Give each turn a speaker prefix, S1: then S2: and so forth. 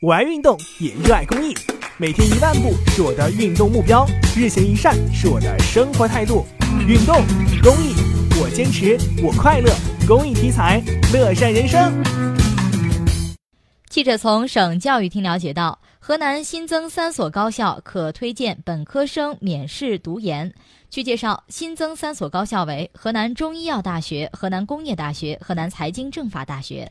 S1: 我爱运动也热爱公益每天一万步是我的运动目标日行一善是我的生活态度。运动公益我坚持我快乐公益题材乐善人生。
S2: 记者从省教育厅了解到河南新增三所高校可推荐本科生免试读研。据介绍新增三所高校为河南中医药大学河南工业大学河南财经政法大学。